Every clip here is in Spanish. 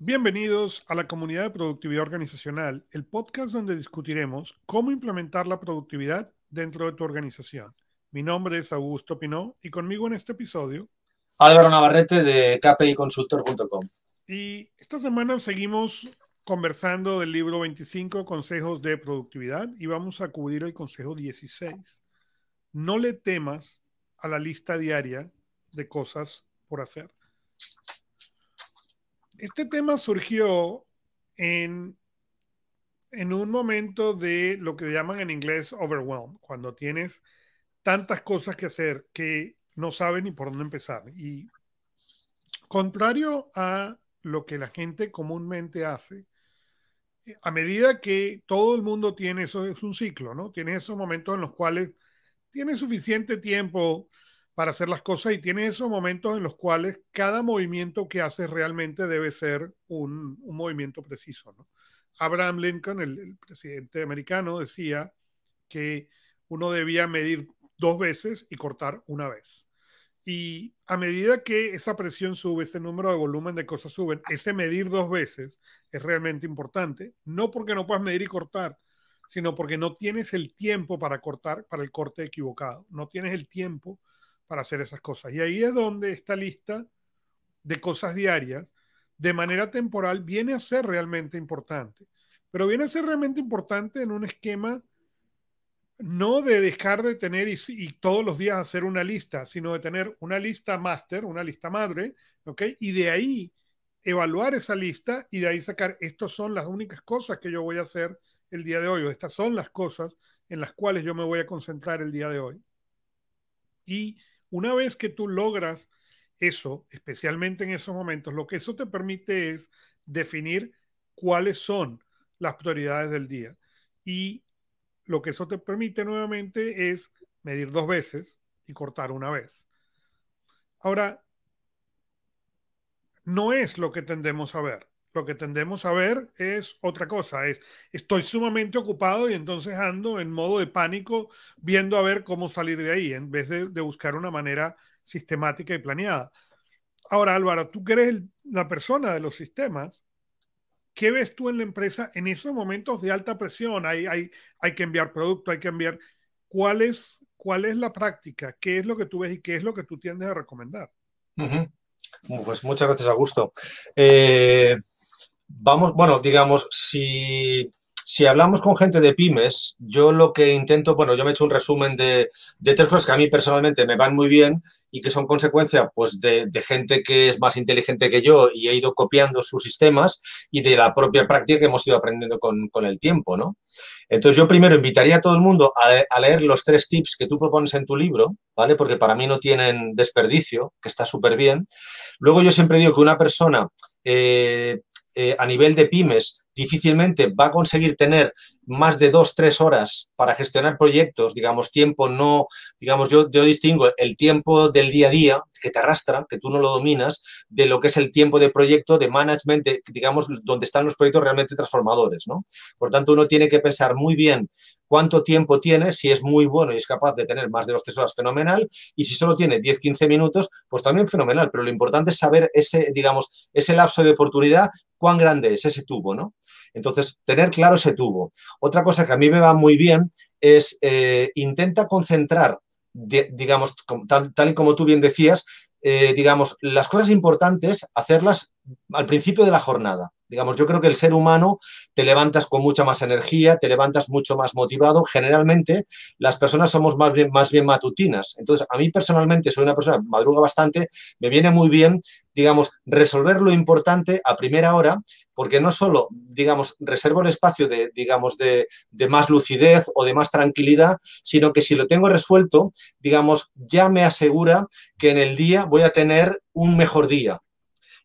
Bienvenidos a la comunidad de productividad organizacional, el podcast donde discutiremos cómo implementar la productividad dentro de tu organización. Mi nombre es Augusto Pinó y conmigo en este episodio Álvaro Navarrete de kpiconsultor.com. Y esta semana seguimos conversando del libro 25 Consejos de Productividad y vamos a cubrir el consejo 16. No le temas a la lista diaria de cosas por hacer. Este tema surgió en, en un momento de lo que llaman en inglés overwhelm, cuando tienes tantas cosas que hacer que no sabes ni por dónde empezar. Y contrario a lo que la gente comúnmente hace, a medida que todo el mundo tiene eso, es un ciclo, ¿no? Tienes esos momentos en los cuales tienes suficiente tiempo para hacer las cosas y tiene esos momentos en los cuales cada movimiento que haces realmente debe ser un, movimiento preciso. Abraham Lincoln, el, presidente americano, decía que uno debía medir dos veces y cortar una vez. Y a medida que esa presión sube, ese número de volumen de cosas suben, ese medir dos veces es realmente importante. No porque no puedas medir y cortar, sino porque no tienes el tiempo para cortar para el corte equivocado. No tienes el tiempo para hacer esas cosas. Y ahí es donde esta lista de cosas diarias, de manera temporal, viene a ser realmente importante. Pero viene a ser realmente importante en un esquema no de dejar de tener y, todos los días hacer una lista, sino de tener una lista máster, una lista madre, ¿ok? Y de ahí evaluar esa lista y de ahí sacar, estas son las únicas cosas que yo voy a hacer el día de hoy, o estas son las cosas en las cuales yo me voy a concentrar el día de hoy. Y una vez que tú logras eso, especialmente en esos momentos, lo que eso te permite es definir cuáles son las prioridades del día. Y lo que eso te permite nuevamente es medir dos veces y cortar una vez. Ahora, no es lo que tendemos a ver. Lo que tendemos a ver es otra cosa, es estoy sumamente ocupado y entonces ando en modo de pánico viendo a ver cómo salir de ahí, en vez de, buscar una manera sistemática y planeada. Ahora, Álvaro, tú que eres la persona de los sistemas, ¿qué ves tú en la empresa en esos momentos de alta presión? Hay, hay, hay que enviar producto, hay que enviar... ¿Cuál es, ¿Cuál es la práctica? ¿Qué es lo que tú ves y qué es lo que tú tiendes a recomendar? Pues muchas gracias, Augusto. Eh, vamos, bueno, digamos, si, hablamos con gente de pymes, yo lo que intento, bueno, yo me he hecho un resumen de, de tres cosas que a mí personalmente me van muy bien y que son consecuencia pues, de, gente que es más inteligente que yo y he ido copiando sus sistemas y de la propia práctica que hemos ido aprendiendo con, el tiempo, ¿no? Entonces yo primero invitaría a todo el mundo a, leer los tres tips que tú propones en tu libro, ¿vale? Porque para mí no tienen desperdicio, que está súper bien. Luego yo siempre digo que una persona eh, eh, a nivel de pymes difícilmente va a conseguir tener más de dos, tres horas para gestionar proyectos, digamos, tiempo no, digamos, yo, yo distingo el tiempo del día a día que te arrastra, que tú no lo dominas, de lo que es el tiempo de proyecto, de management, digamos, donde están los proyectos realmente transformadores, ¿no? Por tanto, uno tiene que pensar muy bien cuánto tiempo tiene, si es muy bueno y es capaz de tener más de dos, tres horas, fenomenal, y si solo tiene 10, 15 minutos, pues también fenomenal, pero lo importante es saber ese, digamos, ese lapso de oportunidad, cuán grande es ese tubo, ¿no? Entonces, tener claro ese tubo. Otra cosa que a mí me va muy bien es eh, intenta concentrar, digamos, tal, y como tú bien decías, eh, digamos, las cosas importantes, hacerlas al principio de la jornada. Digamos, yo creo que el ser humano te levantas con mucha más energía, te levantas mucho más motivado. Generalmente las personas somos más bien, más bien matutinas. Entonces, a mí personalmente soy una persona que madruga bastante, me viene muy bien, digamos, resolver lo importante a primera hora, porque no solo, digamos, reservo el espacio de, digamos, de, de más lucidez o de más tranquilidad, sino que si lo tengo resuelto, digamos, ya me asegura que en el día voy a tener un mejor día.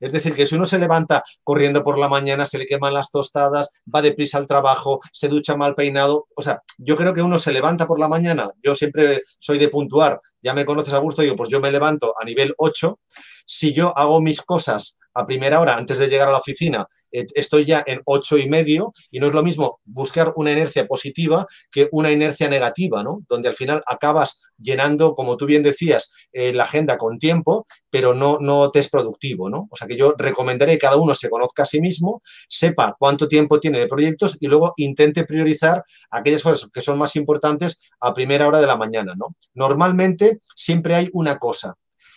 Es decir, que si uno se levanta corriendo por la mañana, se le queman las tostadas, va deprisa al trabajo, se ducha mal peinado, o sea, yo creo que uno se levanta por la mañana, yo siempre soy de puntuar, ya me conoces a gusto, digo, pues yo me levanto a nivel 8, si yo hago mis cosas a primera hora antes de llegar a la oficina eh, estoy ya en ocho y medio y no es lo mismo buscar una inercia positiva que una inercia negativa, ¿no? Donde al final acabas llenando, como tú bien decías, eh, la agenda con tiempo, pero no, no te es productivo, ¿no? O sea que yo recomendaré que cada uno se conozca a sí mismo, sepa cuánto tiempo tiene de proyectos y luego intente priorizar aquellas cosas que son más importantes a primera hora de la mañana, ¿no? Normalmente siempre hay una cosa.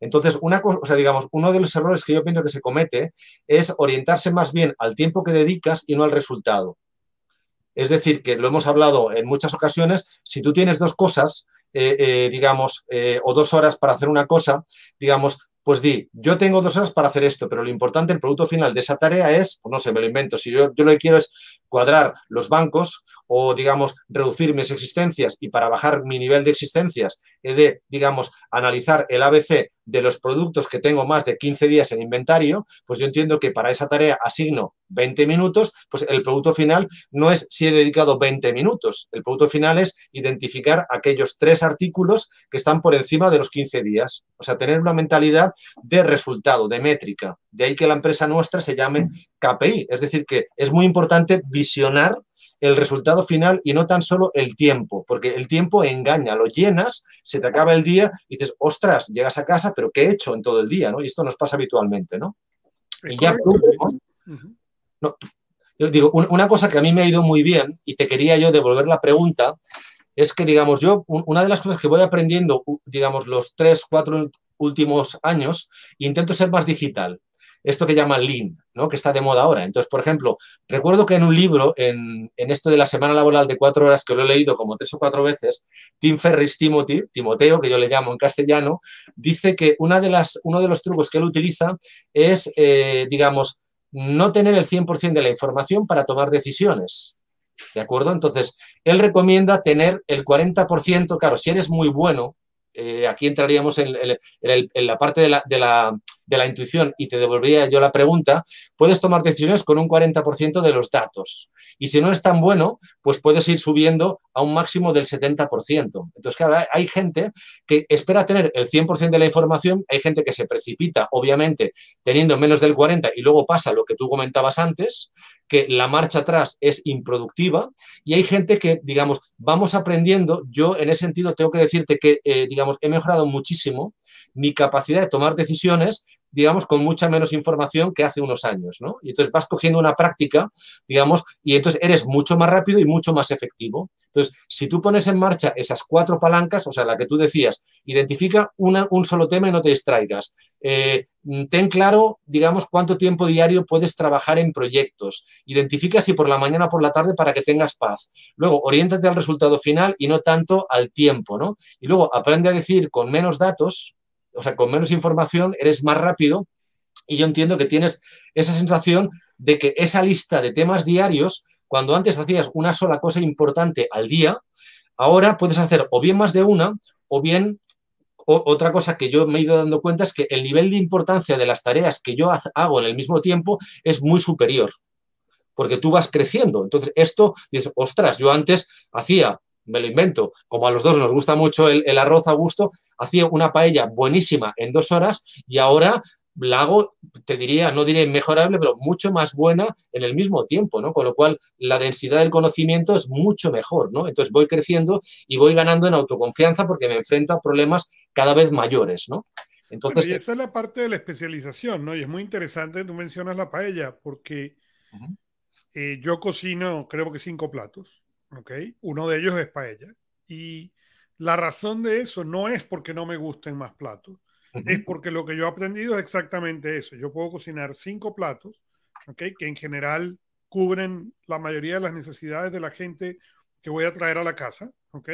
Entonces, una cosa, o sea, digamos, uno de los errores que yo pienso que se comete es orientarse más bien al tiempo que dedicas y no al resultado. Es decir, que lo hemos hablado en muchas ocasiones, si tú tienes dos cosas, eh, eh, digamos, eh, o dos horas para hacer una cosa, digamos, pues di, yo tengo dos horas para hacer esto, pero lo importante, el producto final de esa tarea es, pues no sé, me lo invento, si yo, yo lo que quiero es cuadrar los bancos o, digamos, reducir mis existencias y para bajar mi nivel de existencias he de, digamos, analizar el ABC de los productos que tengo más de 15 días en inventario, pues yo entiendo que para esa tarea asigno 20 minutos, pues el producto final no es si he dedicado 20 minutos, el producto final es identificar aquellos tres artículos que están por encima de los 15 días, o sea, tener una mentalidad de resultado, de métrica. De ahí que la empresa nuestra se llame KPI, es decir, que es muy importante visionar el resultado final y no tan solo el tiempo, porque el tiempo engaña, lo llenas, se te acaba el día y dices, ostras, llegas a casa, pero ¿qué he hecho en todo el día? ¿no? Y esto nos pasa habitualmente, ¿no? y ya, ¿no? yo digo, una cosa que a mí me ha ido muy bien y te quería yo devolver la pregunta, es que, digamos, yo, una de las cosas que voy aprendiendo, digamos, los tres, cuatro últimos años, intento ser más digital esto que llaman Lean, ¿no? que está de moda ahora. Entonces, por ejemplo, recuerdo que en un libro, en, esto de la semana laboral de cuatro horas, que lo he leído como tres o cuatro veces, Tim Ferris Timoteo, que yo le llamo en castellano, dice que una de las, uno de los trucos que él utiliza es, eh, digamos, no tener el 100% de la información para tomar decisiones. ¿De acuerdo? Entonces, él recomienda tener el 40%, claro, si eres muy bueno, eh, aquí entraríamos en, la parte de la, intuición y te devolvería yo la pregunta, puedes tomar decisiones con un 40% de los datos. Y si no es tan bueno, pues puedes ir subiendo a un máximo del 70%. Entonces, claro, hay gente que espera tener el 100% de la información, hay gente que se precipita, obviamente, teniendo menos del 40% y luego pasa lo que tú comentabas antes, que la marcha atrás es improductiva y hay gente que, digamos, vamos aprendiendo. Yo, en ese sentido, tengo que decirte que, eh, digamos, he mejorado muchísimo mi capacidad de tomar decisiones, digamos, con mucha menos información que hace unos años, ¿no? Y entonces vas cogiendo una práctica, digamos, y entonces eres mucho más rápido y mucho más efectivo. Entonces, si tú pones en marcha esas cuatro palancas, o sea, la que tú decías, identifica una, un solo tema y no te distraigas. Eh, ten claro, digamos, cuánto tiempo diario puedes trabajar en proyectos. Identifica si por la mañana o por la tarde para que tengas paz. Luego, oriéntate al resultado final y no tanto al tiempo, ¿no? Y luego, aprende a decir con menos datos, o sea, con menos información, eres más rápido y yo entiendo que tienes esa sensación de que esa lista de temas diarios, cuando antes hacías una sola cosa importante al día, ahora puedes hacer o bien más de una o bien otra cosa que yo me he ido dando cuenta es que el nivel de importancia de las tareas que yo hago en el mismo tiempo es muy superior, porque tú vas creciendo. Entonces, esto, dices, ostras, yo antes hacía me lo invento, como a los dos nos gusta mucho el, arroz a gusto, hacía una paella buenísima en dos horas y ahora la hago, te diría, no diré mejorable, pero mucho más buena en el mismo tiempo, ¿no? Con lo cual, la densidad del conocimiento es mucho mejor, ¿no? Entonces voy creciendo y voy ganando en autoconfianza porque me enfrento a problemas cada vez mayores, ¿no? Entonces, y esa es la parte de la especialización, ¿no? Y es muy interesante, tú mencionas la paella, porque eh, yo cocino, creo que cinco platos. ¿Ok? Uno de ellos es paella. Y la razón de eso no es porque no me gusten más platos, es porque lo que yo he aprendido es exactamente eso. Yo puedo cocinar cinco platos, ¿ok? Que en general cubren la mayoría de las necesidades de la gente que voy a traer a la casa, ¿ok?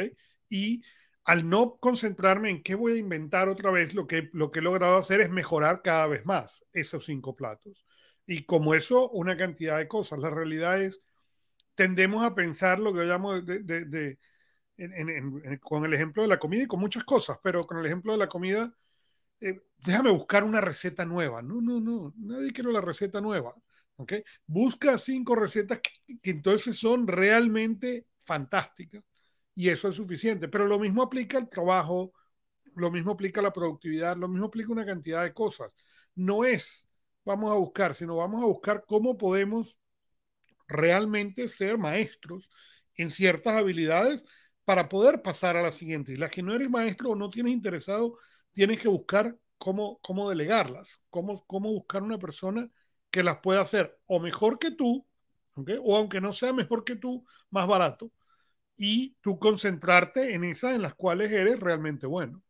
Y al no concentrarme en qué voy a inventar otra vez, lo que, lo que he logrado hacer es mejorar cada vez más esos cinco platos. Y como eso, una cantidad de cosas. La realidad es tendemos a pensar lo que yo llamo de, con el ejemplo de la comida y con muchas cosas, pero con el ejemplo de la comida, eh, déjame buscar una receta nueva. No, no, no, nadie quiere la receta nueva. ¿okay? Busca cinco recetas que, que entonces son realmente fantásticas y eso es suficiente. Pero lo mismo aplica al trabajo, lo mismo aplica a la productividad, lo mismo aplica una cantidad de cosas. No es vamos a buscar, sino vamos a buscar cómo podemos realmente ser maestros en ciertas habilidades para poder pasar a la siguiente. Y las que no eres maestro o no tienes interesado, tienes que buscar cómo, cómo delegarlas, cómo, cómo buscar una persona que las pueda hacer o mejor que tú, o aunque no sea mejor que tú, más barato, y tú concentrarte en esas en las cuales eres realmente bueno.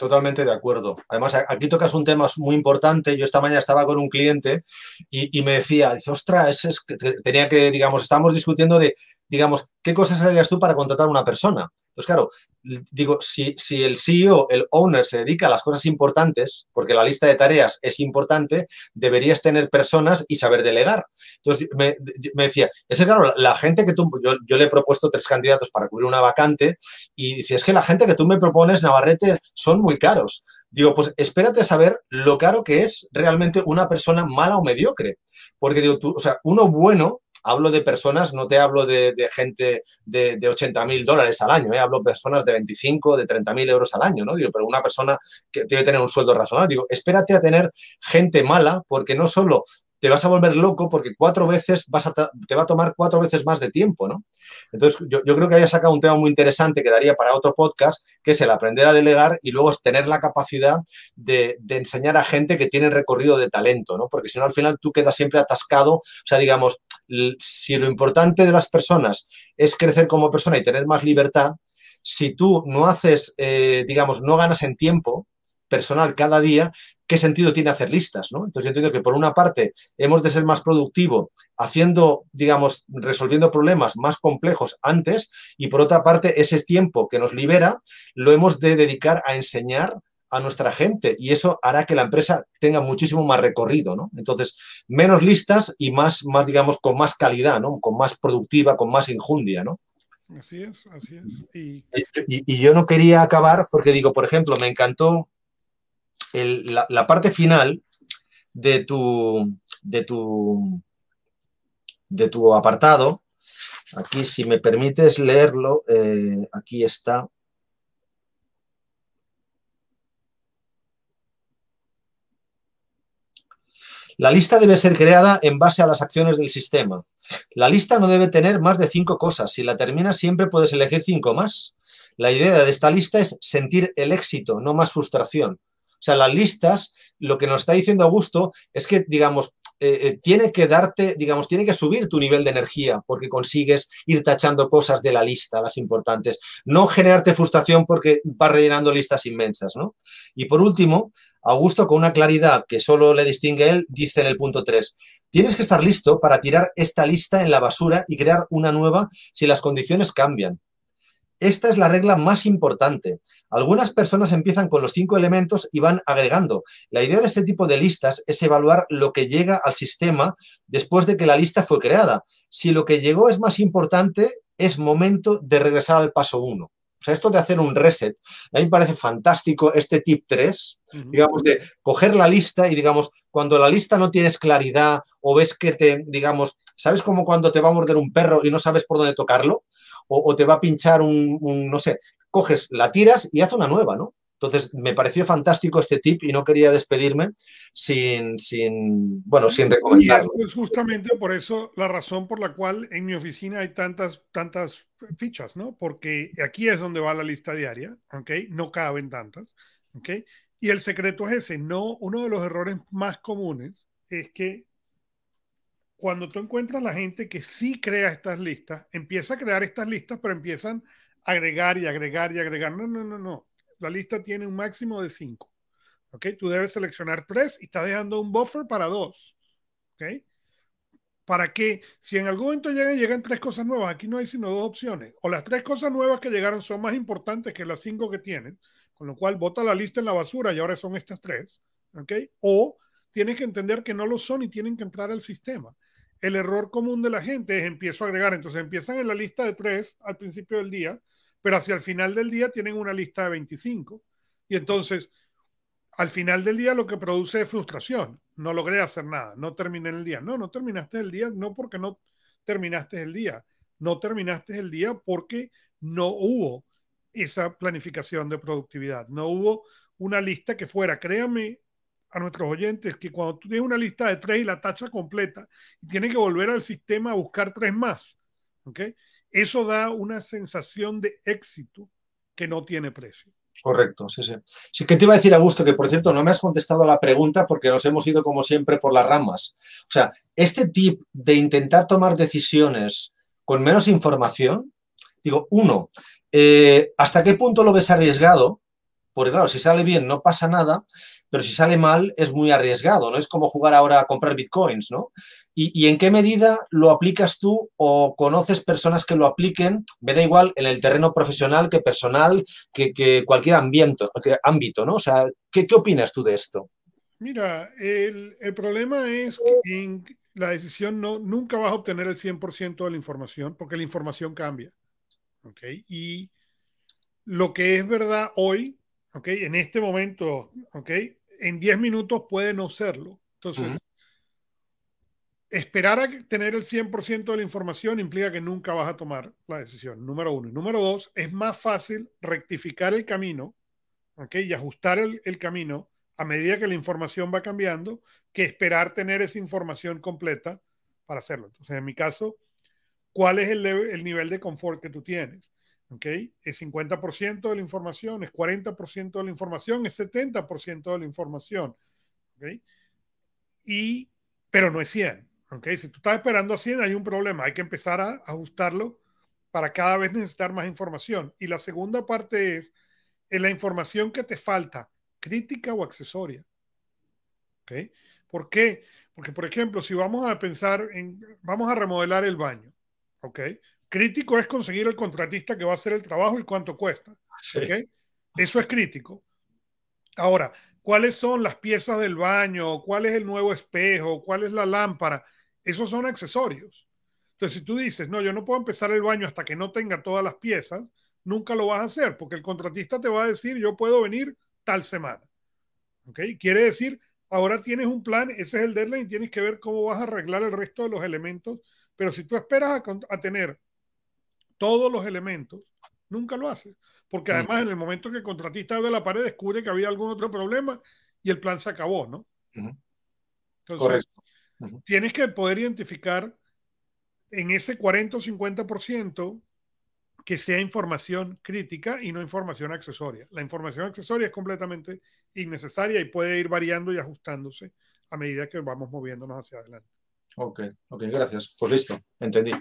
Totalmente de acuerdo. Además, aquí tocas un tema muy importante. Yo esta mañana estaba con un cliente y, me decía, dice, ostras, es que tenía que, digamos, estábamos discutiendo de digamos, ¿qué cosas harías tú para contratar a una persona? Entonces, claro, digo, si, si, el CEO, el owner, se dedica a las cosas importantes, porque la lista de tareas es importante, deberías tener personas y saber delegar. Entonces, me, decía, es que, claro, la, gente que tú, yo, yo, le he propuesto tres candidatos para cubrir una vacante y dice, es que la gente que tú me propones, Navarrete, son muy caros. Digo, pues espérate a saber lo caro que es realmente una persona mala o mediocre. Porque digo, tú, o sea, uno bueno hablo de personas, no te hablo de, gente de, de 80 mil dólares al año, ¿eh? hablo de personas de 25, de 30 mil euros al año, ¿no? Digo, pero una persona que debe tener un sueldo razonable. Digo, espérate a tener gente mala, porque no solo te vas a volver loco porque cuatro veces vas a te va a tomar cuatro veces más de tiempo, ¿no? Entonces, yo, creo que haya sacado un tema muy interesante que daría para otro podcast, que es el aprender a delegar y luego es tener la capacidad de, de, enseñar a gente que tiene recorrido de talento, ¿no? Porque si no, al final tú quedas siempre atascado. O sea, digamos, si lo importante de las personas es crecer como persona y tener más libertad, si tú no haces, eh, digamos, no ganas en tiempo personal cada día, ¿qué sentido tiene hacer listas? ¿no? Entonces yo entiendo que por una parte hemos de ser más productivo haciendo, digamos, resolviendo problemas más complejos antes y por otra parte ese tiempo que nos libera lo hemos de dedicar a enseñar a nuestra gente y eso hará que la empresa tenga muchísimo más recorrido, ¿no? Entonces, menos listas y más, más digamos, con más calidad, ¿no? Con más productiva, con más injundia, ¿no? Así es, así es. Y, yo no quería acabar porque digo, por ejemplo, me encantó la, parte final de tu, de tu, de tu apartado. Aquí, si me permites leerlo, eh, aquí está. La lista debe ser creada en base a las acciones del sistema. La lista no debe tener más de cinco cosas. Si la terminas, siempre puedes elegir cinco más. La idea de esta lista es sentir el éxito, no más frustración. O sea, las listas, lo que nos está diciendo Augusto es que, digamos, eh, eh, tiene que darte, digamos, tiene que subir tu nivel de energía porque consigues ir tachando cosas de la lista, las importantes. No generarte frustración porque vas rellenando listas inmensas, ¿no? Y por último, Augusto, con una claridad que solo le distingue él, dice en el punto 3, tienes que estar listo para tirar esta lista en la basura y crear una nueva si las condiciones cambian. Esta es la regla más importante. Algunas personas empiezan con los cinco elementos y van agregando. La idea de este tipo de listas es evaluar lo que llega al sistema después de que la lista fue creada. Si lo que llegó es más importante, es momento de regresar al paso 1. O sea, esto de hacer un reset, a mí me parece fantástico este tip 3, digamos, de coger la lista y, digamos, cuando la lista no tienes claridad o ves que te, digamos, ¿sabes como cuando te va a morder un perro y no sabes por dónde tocarlo? O, te va a pinchar un, no sé, coges, la tiras y haz una nueva, ¿no? Entonces, me pareció fantástico este tip y no quería despedirme sin, sin bueno, sin recomendarlo. Y es justamente por eso la razón por la cual en mi oficina hay tantas, tantas fichas, ¿no? Porque aquí es donde va la lista diaria, ¿ok? No caben tantas, ¿ok? Y el secreto es ese, no, uno de los errores más comunes es que cuando tú encuentras la gente que sí crea estas listas, empieza a crear estas listas, pero empiezan a agregar y agregar y agregar. No, no, no, no la lista tiene un máximo de 5. ¿Ok? Tú debes seleccionar 3 y estás dejando un buffer para 2. ¿Ok? Para que si en algún momento llegan, llegan tres cosas nuevas, aquí no hay sino dos opciones. O las tres cosas nuevas que llegaron son más importantes que las cinco que tienen, con lo cual bota la lista en la basura y ahora son estas tres. ¿Ok? O tienes que entender que no lo son y tienen que entrar al sistema. El error común de la gente es empiezo a agregar, entonces empiezan en la lista de tres al principio del día, pero hacia el final del día tienen una lista de 25. Y entonces, al final del día lo que produce es frustración. No logré hacer nada, no terminé el día. No, no terminaste el día, no porque no terminaste el día. No terminaste el día porque no hubo esa planificación de productividad. No hubo una lista que fuera, créame, a nuestros oyentes que cuando tú tienes una lista de tres y la tacha completa y tienes que volver al sistema a buscar tres más, ¿ok? Eso da una sensación de éxito que no tiene precio. Correcto, sí, sí. Sí que te iba a decir, Augusto, que por cierto no me has contestado a la pregunta porque nos hemos ido como siempre por las ramas. O sea, este tip de intentar tomar decisiones con menos información, digo, uno, eh, ¿hasta qué punto lo ves arriesgado? Porque claro, si sale bien no pasa nada, pero si sale mal es muy arriesgado, ¿no? Es como jugar ahora a comprar bitcoins, ¿no? ¿Y, en qué medida lo aplicas tú o conoces personas que lo apliquen? Me da igual en el terreno profesional que personal, que, cualquier ambiente, ámbito, ¿no? O sea, ¿qué, ¿qué, opinas tú de esto? Mira, el, el problema es que en la decisión no, nunca vas a obtener el 100% de la información porque la información cambia. ¿Ok? Y lo que es verdad hoy, ¿ok? En este momento, ¿ok? en 10 minutos puede no serlo. Entonces, esperar a tener el 100% de la información implica que nunca vas a tomar la decisión, número uno. Y número dos, es más fácil rectificar el camino ¿okay? y ajustar el, camino a medida que la información va cambiando que esperar tener esa información completa para hacerlo. Entonces, en mi caso, ¿cuál es el, el nivel de confort que tú tienes? ¿Ok? Es 50% de la información, es 40% de la información, es 70% de la información, ¿ok? Y, pero no es 100, ¿ok? Si tú estás esperando a 100 hay un problema, hay que empezar a ajustarlo para cada vez necesitar más información. Y la segunda parte es en la información que te falta, crítica o accesoria, ¿ok? ¿Por qué? Porque, por ejemplo, si vamos a pensar en, vamos a remodelar el baño, ¿ok? Crítico es conseguir el contratista que va a hacer el trabajo y cuánto cuesta. Eso es crítico. Ahora, ¿cuáles son las piezas del baño? ¿Cuál es el nuevo espejo? ¿Cuál es la lámpara? Esos son accesorios. Entonces, si tú dices, no, yo no puedo empezar el baño hasta que no tenga todas las piezas, nunca lo vas a hacer, porque el contratista te va a decir, yo puedo venir tal semana. ¿Ok? Quiere decir, ahora tienes un plan, ese es el deadline, tienes que ver cómo vas a arreglar el resto de los elementos. Pero si tú esperas a, a tener todos los elementos, nunca lo haces. Porque además en el momento que el contratista ve la pared descubre que había algún otro problema y el plan se acabó, ¿no? Entonces, tienes que poder identificar en ese 40 o 50% que sea información crítica y no información accesoria. La información accesoria es completamente innecesaria y puede ir variando y ajustándose a medida que vamos moviéndonos hacia adelante. Ok, ok, gracias. Pues listo, entendí.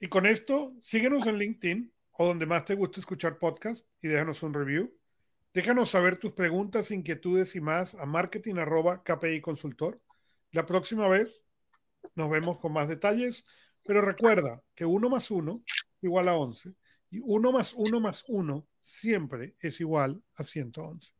Y con esto, síguenos en LinkedIn o donde más te guste escuchar podcast y déjanos un review. Déjanos saber tus preguntas, inquietudes y más a marketing KPI consultor. La próxima vez nos vemos con más detalles, pero recuerda que 1 más 1 igual a 11 y 1 más 1 más 1 siempre es igual a 111.